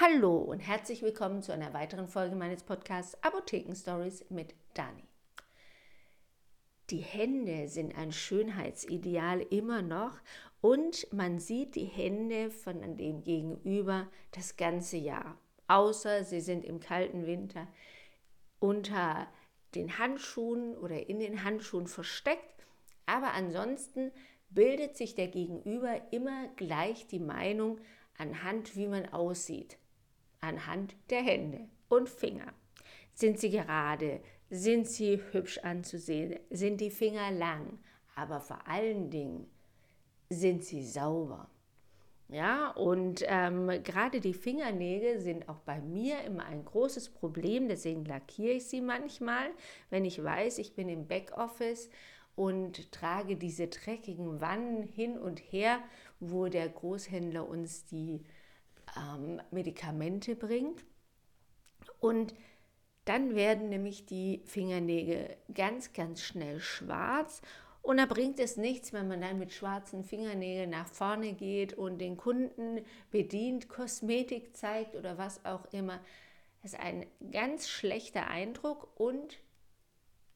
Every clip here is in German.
Hallo und herzlich willkommen zu einer weiteren Folge meines Podcasts Apotheken Stories mit Dani. Die Hände sind ein Schönheitsideal immer noch und man sieht die Hände von dem Gegenüber das ganze Jahr, außer sie sind im kalten Winter unter den Handschuhen oder in den Handschuhen versteckt, aber ansonsten bildet sich der Gegenüber immer gleich die Meinung anhand, wie man aussieht anhand der Hände und Finger. Sind sie gerade? Sind sie hübsch anzusehen? Sind die Finger lang? Aber vor allen Dingen sind sie sauber. Ja, und ähm, gerade die Fingernägel sind auch bei mir immer ein großes Problem, deswegen lackiere ich sie manchmal, wenn ich weiß, ich bin im Backoffice und trage diese dreckigen Wannen hin und her, wo der Großhändler uns die ähm, Medikamente bringt. Und dann werden nämlich die Fingernägel ganz, ganz schnell schwarz. Und da bringt es nichts, wenn man dann mit schwarzen Fingernägeln nach vorne geht und den Kunden bedient, Kosmetik zeigt oder was auch immer. Das ist ein ganz schlechter Eindruck und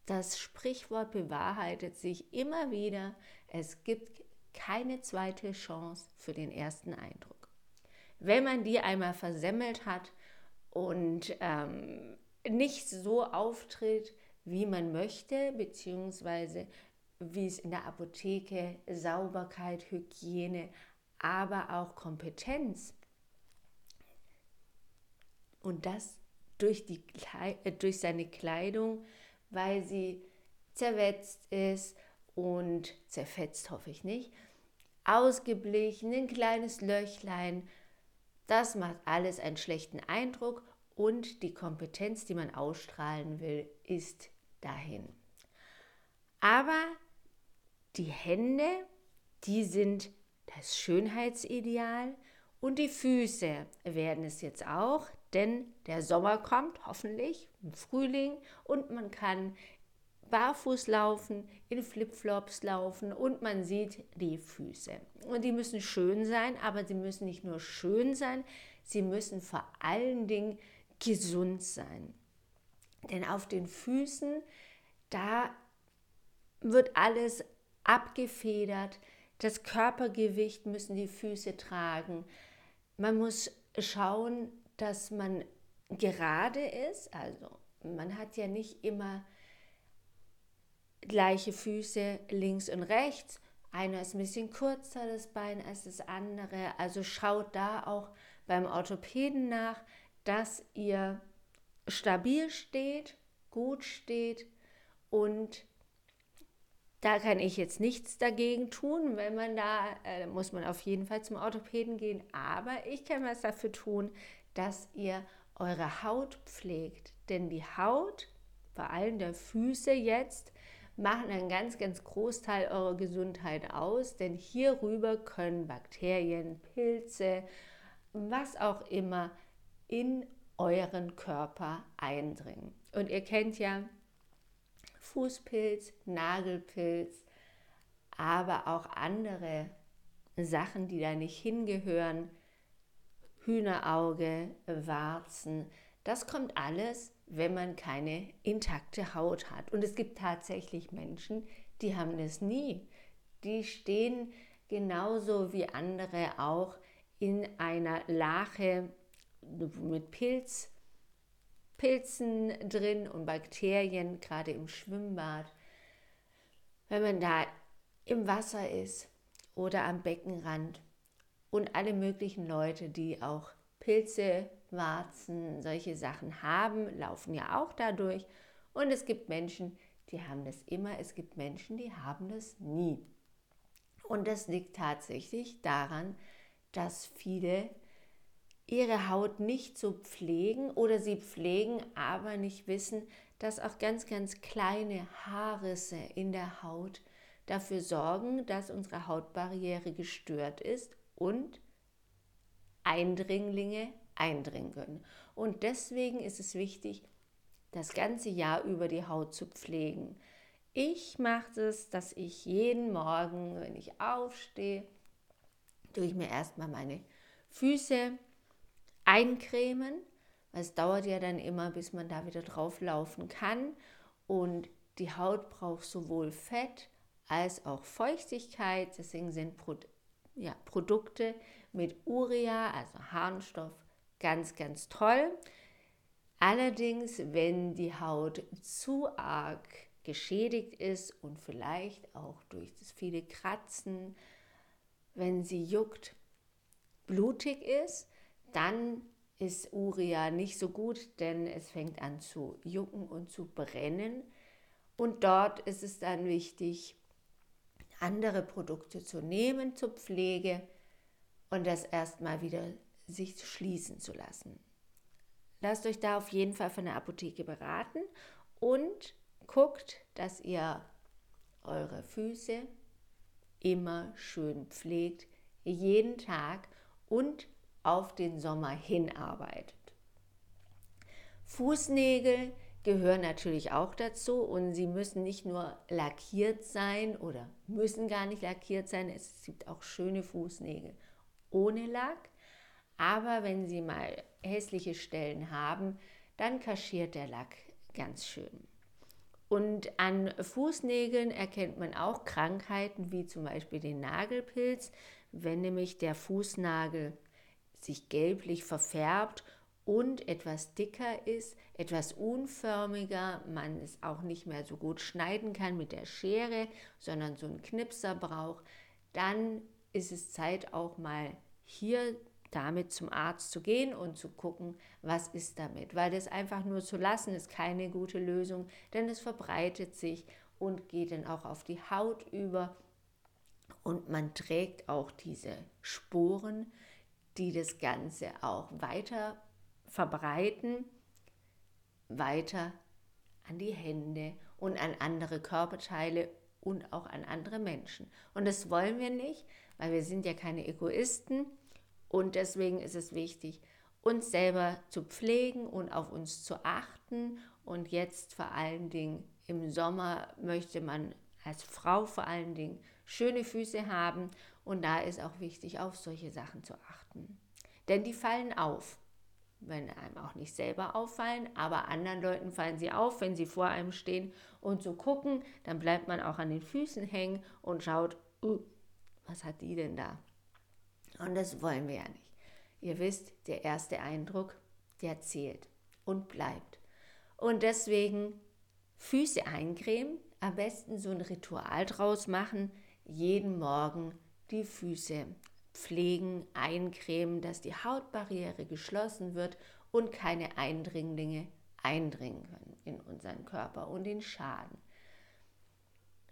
das Sprichwort bewahrheitet sich immer wieder. Es gibt keine zweite Chance für den ersten Eindruck wenn man die einmal versemmelt hat und ähm, nicht so auftritt, wie man möchte, beziehungsweise wie es in der Apotheke Sauberkeit, Hygiene, aber auch Kompetenz und das durch, die, äh, durch seine Kleidung, weil sie zerwetzt ist und zerfetzt hoffe ich nicht, ausgeblichen, ein kleines Löchlein, das macht alles einen schlechten Eindruck und die Kompetenz, die man ausstrahlen will, ist dahin. Aber die Hände, die sind das Schönheitsideal und die Füße werden es jetzt auch, denn der Sommer kommt hoffentlich im Frühling und man kann barfuß laufen, in Flipflops laufen und man sieht die Füße. Und die müssen schön sein, aber sie müssen nicht nur schön sein, sie müssen vor allen Dingen gesund sein. Denn auf den Füßen, da wird alles abgefedert, das Körpergewicht müssen die Füße tragen. Man muss schauen, dass man gerade ist, also man hat ja nicht immer gleiche Füße links und rechts. Einer ist ein bisschen kürzer, das Bein, als das andere. Also schaut da auch beim Orthopäden nach, dass ihr stabil steht, gut steht und da kann ich jetzt nichts dagegen tun. Wenn man da, äh, muss man auf jeden Fall zum Orthopäden gehen. Aber ich kann was dafür tun, dass ihr eure Haut pflegt. Denn die Haut, vor allem der Füße jetzt, machen einen ganz, ganz Großteil eurer Gesundheit aus, denn hierüber können Bakterien, Pilze, was auch immer in euren Körper eindringen. Und ihr kennt ja Fußpilz, Nagelpilz, aber auch andere Sachen, die da nicht hingehören, Hühnerauge, Warzen, das kommt alles wenn man keine intakte Haut hat. Und es gibt tatsächlich Menschen, die haben das nie. Die stehen genauso wie andere auch in einer Lache mit Pilz, Pilzen drin und Bakterien, gerade im Schwimmbad. Wenn man da im Wasser ist oder am Beckenrand und alle möglichen Leute, die auch Pilze Warzen, solche Sachen haben, laufen ja auch dadurch. Und es gibt Menschen, die haben das immer, es gibt Menschen, die haben das nie. Und das liegt tatsächlich daran, dass viele ihre Haut nicht so pflegen oder sie pflegen, aber nicht wissen, dass auch ganz, ganz kleine Haarrisse in der Haut dafür sorgen, dass unsere Hautbarriere gestört ist und Eindringlinge eindringen können. Und deswegen ist es wichtig, das ganze Jahr über die Haut zu pflegen. Ich mache es, dass ich jeden Morgen, wenn ich aufstehe, tue ich mir erstmal meine Füße eincremen. Es dauert ja dann immer, bis man da wieder drauf laufen kann. Und die Haut braucht sowohl Fett als auch Feuchtigkeit. Deswegen sind ja, Produkte mit Urea, also Harnstoff, ganz, ganz toll. Allerdings, wenn die Haut zu arg geschädigt ist und vielleicht auch durch das viele Kratzen, wenn sie juckt, blutig ist, dann ist Urea nicht so gut, denn es fängt an zu jucken und zu brennen. Und dort ist es dann wichtig, andere Produkte zu nehmen zur Pflege und das erstmal wieder sich schließen zu lassen. Lasst euch da auf jeden Fall von der Apotheke beraten und guckt, dass ihr eure Füße immer schön pflegt, jeden Tag und auf den Sommer hinarbeitet. Fußnägel gehören natürlich auch dazu und sie müssen nicht nur lackiert sein oder müssen gar nicht lackiert sein. Es gibt auch schöne Fußnägel ohne Lack. Aber wenn sie mal hässliche Stellen haben, dann kaschiert der Lack ganz schön. Und an Fußnägeln erkennt man auch Krankheiten wie zum Beispiel den Nagelpilz, wenn nämlich der Fußnagel sich gelblich verfärbt und etwas dicker ist, etwas unförmiger, man es auch nicht mehr so gut schneiden kann mit der Schere, sondern so einen Knipser braucht, dann ist es Zeit auch mal hier damit zum Arzt zu gehen und zu gucken, was ist damit. Weil das einfach nur zu lassen, ist keine gute Lösung, denn es verbreitet sich und geht dann auch auf die Haut über und man trägt auch diese Sporen, die das Ganze auch weiter verbreiten, weiter an die Hände und an andere Körperteile und auch an andere Menschen. Und das wollen wir nicht, weil wir sind ja keine Egoisten und deswegen ist es wichtig, uns selber zu pflegen und auf uns zu achten. Und jetzt vor allen Dingen im Sommer möchte man als Frau vor allen Dingen schöne Füße haben. Und da ist auch wichtig, auf solche Sachen zu achten. Denn die fallen auf. Wenn einem auch nicht selber auffallen, aber anderen Leuten fallen sie auf, wenn sie vor einem stehen und so gucken, dann bleibt man auch an den Füßen hängen und schaut, uh, was hat die denn da? Und das wollen wir ja nicht. Ihr wisst, der erste Eindruck, der zählt und bleibt. Und deswegen Füße eincremen, am besten so ein Ritual draus machen, jeden Morgen die Füße pflegen, eincremen, dass die Hautbarriere geschlossen wird und keine Eindringlinge eindringen können in unseren Körper und den Schaden.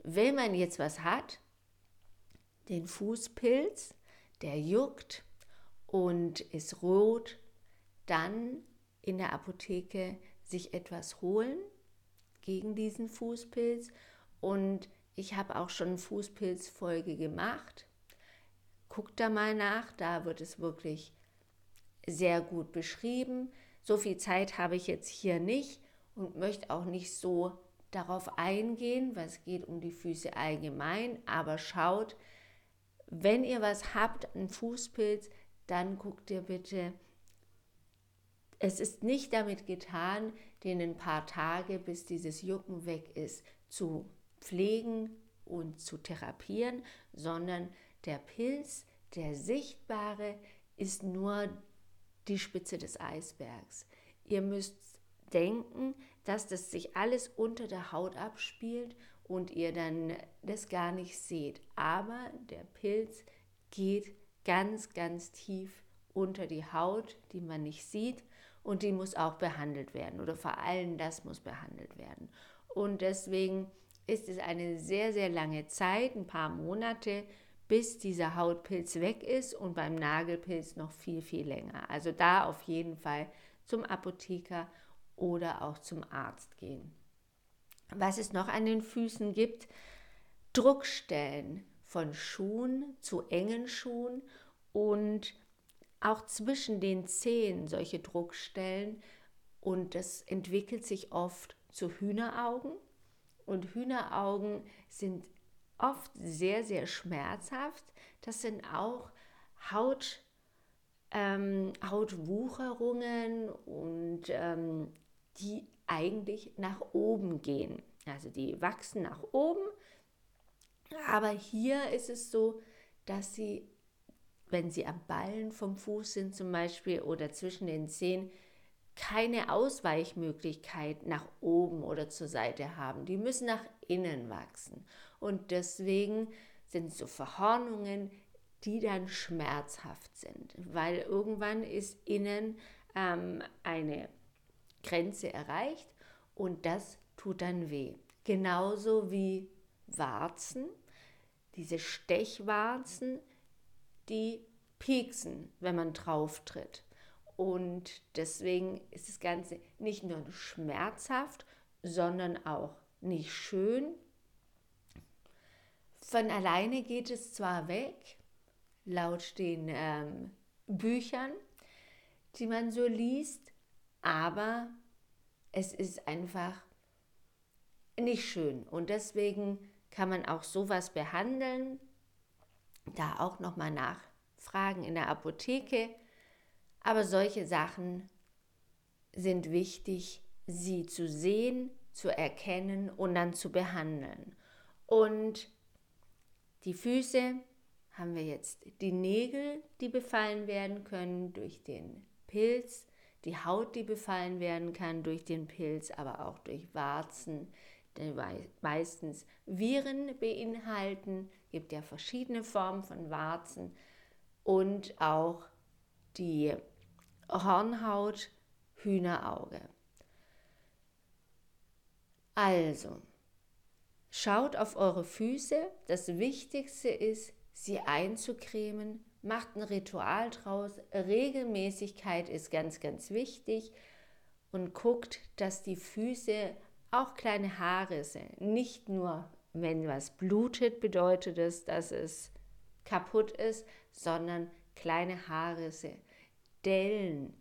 Wenn man jetzt was hat, den Fußpilz, der juckt und ist rot, dann in der Apotheke sich etwas holen gegen diesen Fußpilz. Und ich habe auch schon Fußpilzfolge gemacht. Guckt da mal nach, da wird es wirklich sehr gut beschrieben. So viel Zeit habe ich jetzt hier nicht und möchte auch nicht so darauf eingehen, es geht um die Füße allgemein, aber schaut, wenn ihr was habt, einen Fußpilz, dann guckt ihr bitte, es ist nicht damit getan, den ein paar Tage, bis dieses Jucken weg ist, zu pflegen und zu therapieren, sondern der Pilz, der sichtbare, ist nur die Spitze des Eisbergs. Ihr müsst denken, dass das sich alles unter der Haut abspielt und ihr dann das gar nicht seht. Aber der Pilz geht ganz, ganz tief unter die Haut, die man nicht sieht und die muss auch behandelt werden oder vor allem das muss behandelt werden. Und deswegen ist es eine sehr, sehr lange Zeit, ein paar Monate, bis dieser Hautpilz weg ist und beim Nagelpilz noch viel, viel länger. Also da auf jeden Fall zum Apotheker oder auch zum Arzt gehen was es noch an den Füßen gibt, Druckstellen von Schuhen zu engen Schuhen und auch zwischen den Zehen solche Druckstellen und das entwickelt sich oft zu Hühneraugen und Hühneraugen sind oft sehr, sehr schmerzhaft. Das sind auch ähm, Hautwucherungen und ähm, die eigentlich nach oben gehen. Also die wachsen nach oben, aber hier ist es so, dass sie, wenn sie am Ballen vom Fuß sind zum Beispiel oder zwischen den Zehen, keine Ausweichmöglichkeit nach oben oder zur Seite haben. Die müssen nach innen wachsen. Und deswegen sind so Verhornungen, die dann schmerzhaft sind, weil irgendwann ist innen ähm, eine Grenze erreicht und das tut dann weh. Genauso wie Warzen, diese Stechwarzen, die pieksen, wenn man drauf tritt. Und deswegen ist das Ganze nicht nur schmerzhaft, sondern auch nicht schön. Von alleine geht es zwar weg, laut den ähm, Büchern, die man so liest, aber es ist einfach nicht schön. Und deswegen kann man auch sowas behandeln. Da auch nochmal nachfragen in der Apotheke. Aber solche Sachen sind wichtig, sie zu sehen, zu erkennen und dann zu behandeln. Und die Füße haben wir jetzt die Nägel, die befallen werden können durch den Pilz, die Haut, die befallen werden kann durch den Pilz, aber auch durch Warzen, die meistens Viren beinhalten. Es gibt ja verschiedene Formen von Warzen und auch die Hornhaut, Hühnerauge. Also, schaut auf eure Füße. Das Wichtigste ist, sie einzucremen. Macht ein Ritual draus. Regelmäßigkeit ist ganz, ganz wichtig. Und guckt, dass die Füße auch kleine sind. Nicht nur, wenn was blutet, bedeutet es, dass es kaputt ist, sondern kleine sind. Dellen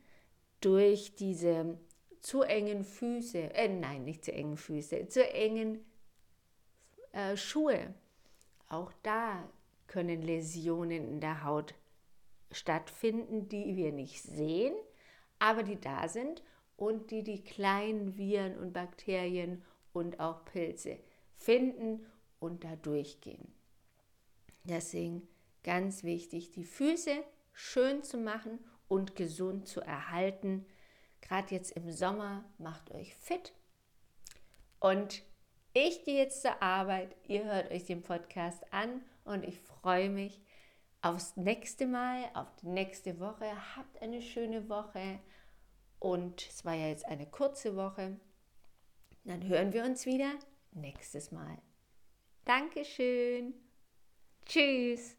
durch diese zu engen Füße, äh, nein, nicht zu engen Füße, zu engen äh, Schuhe. Auch da können Läsionen in der Haut stattfinden, die wir nicht sehen, aber die da sind und die die kleinen Viren und Bakterien und auch Pilze finden und da durchgehen. Deswegen ganz wichtig, die Füße schön zu machen und gesund zu erhalten. Gerade jetzt im Sommer macht euch fit. Und ich gehe jetzt zur Arbeit. Ihr hört euch den Podcast an und ich freue mich aufs nächste Mal, auf die nächste Woche. Habt eine schöne Woche und es war ja jetzt eine kurze Woche. Dann hören wir uns wieder nächstes Mal. Dankeschön. Tschüss.